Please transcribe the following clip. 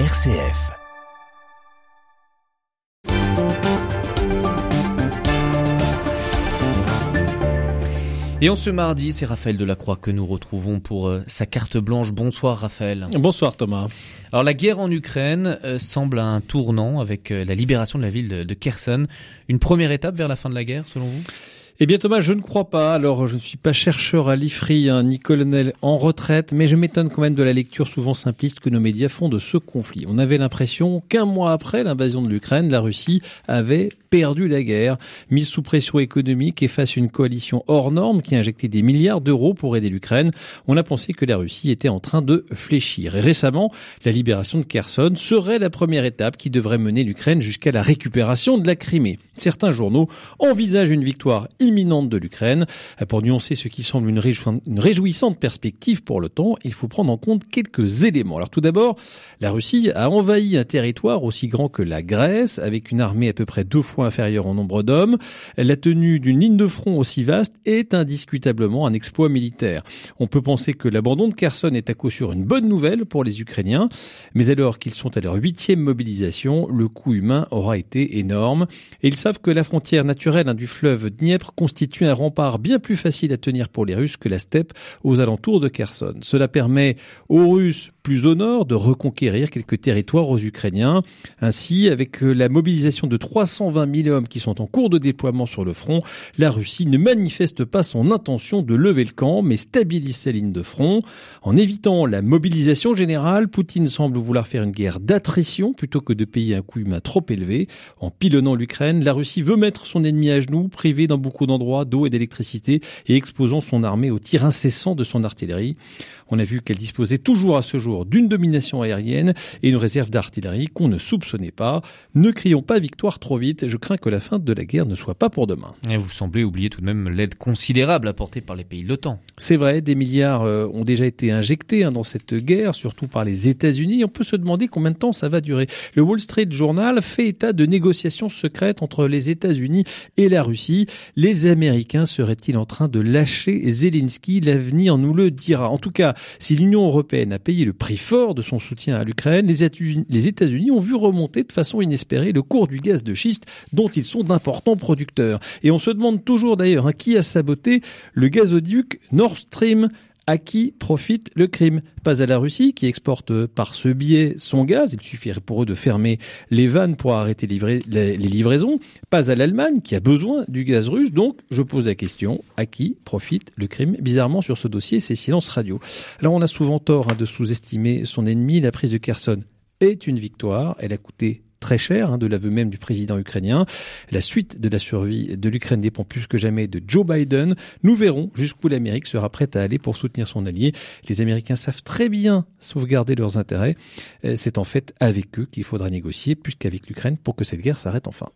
RCF. Et en ce mardi, c'est Raphaël Delacroix que nous retrouvons pour euh, sa carte blanche. Bonsoir Raphaël. Bonsoir Thomas. Alors la guerre en Ukraine euh, semble un tournant avec euh, la libération de la ville de, de Kherson. Une première étape vers la fin de la guerre selon vous? Eh bien Thomas, je ne crois pas. Alors je ne suis pas chercheur à l'IFRI hein, ni colonel en retraite, mais je m'étonne quand même de la lecture souvent simpliste que nos médias font de ce conflit. On avait l'impression qu'un mois après l'invasion de l'Ukraine, la Russie avait perdu la guerre, mise sous pression économique et face à une coalition hors norme qui a injecté des milliards d'euros pour aider l'Ukraine, on a pensé que la Russie était en train de fléchir. Et récemment, la libération de Kherson serait la première étape qui devrait mener l'Ukraine jusqu'à la récupération de la Crimée. Certains journaux envisagent une victoire imminente de l'Ukraine. Pour nuancer ce qui semble une, réjouissante perspective pour l'OTAN, il faut prendre en compte quelques éléments. Alors tout d'abord, la Russie a envahi un territoire aussi grand que la Grèce, avec une armée à peu près deux fois inférieure en nombre d'hommes. La tenue d'une ligne de front aussi vaste est indiscutablement un exploit militaire. On peut penser que l'abandon de Kherson est à coup sûr une bonne nouvelle pour les Ukrainiens, mais alors qu'ils sont à leur huitième mobilisation, le coût humain aura été énorme. Et ils savent que la frontière naturelle hein, du fleuve Dniepr constitue un rempart bien plus facile à tenir pour les Russes que la steppe aux alentours de Kherson. Cela permet aux Russes plus au nord de reconquérir quelques territoires aux Ukrainiens. Ainsi, avec la mobilisation de 320 000 hommes qui sont en cours de déploiement sur le front, la Russie ne manifeste pas son intention de lever le camp, mais stabilise sa ligne de front. En évitant la mobilisation générale, Poutine semble vouloir faire une guerre d'attrition plutôt que de payer un coût humain trop élevé. En pilonnant l'Ukraine, la Russie veut mettre son ennemi à genoux, privé dans beaucoup d'endroits d'eau et d'électricité et exposant son armée au tir incessant de son artillerie. On a vu qu'elle disposait toujours à ce jour d'une domination aérienne et une réserve d'artillerie qu'on ne soupçonnait pas. Ne crions pas victoire trop vite, je crains que la fin de la guerre ne soit pas pour demain. Et vous semblez oublier tout de même l'aide considérable apportée par les pays de l'OTAN. C'est vrai, des milliards euh, ont déjà été injectés hein, dans cette guerre, surtout par les États-Unis. On peut se demander combien de temps ça va durer. Le Wall Street Journal fait état de négociations secrètes entre les États-Unis et la Russie. Les Américains seraient-ils en train de lâcher Zelensky? L'avenir nous le dira. En tout cas, si l'Union européenne a payé le prix fort de son soutien à l'Ukraine, les États-Unis ont vu remonter de façon inespérée le cours du gaz de schiste dont ils sont d'importants producteurs. Et on se demande toujours d'ailleurs hein, qui a saboté le gazoduc Nord Stream à qui profite le crime. Pas à la Russie qui exporte par ce biais son gaz, il suffirait pour eux de fermer les vannes pour arrêter les livraisons. Pas à l'Allemagne qui a besoin du gaz russe, donc je pose la question, à qui profite le crime? Bizarrement sur ce dossier, c'est silence radio. Alors on a souvent tort hein, de sous-estimer son ennemi, la prise de Kherson est une victoire, elle a coûté très cher, hein, de l'aveu même du président ukrainien. La suite de la survie de l'Ukraine dépend plus que jamais de Joe Biden. Nous verrons jusqu'où l'Amérique sera prête à aller pour soutenir son allié. Les Américains savent très bien sauvegarder leurs intérêts. Euh, c'est en fait avec eux qu'il faudra négocier plus qu'avec l'Ukraine pour que cette guerre s'arrête enfin.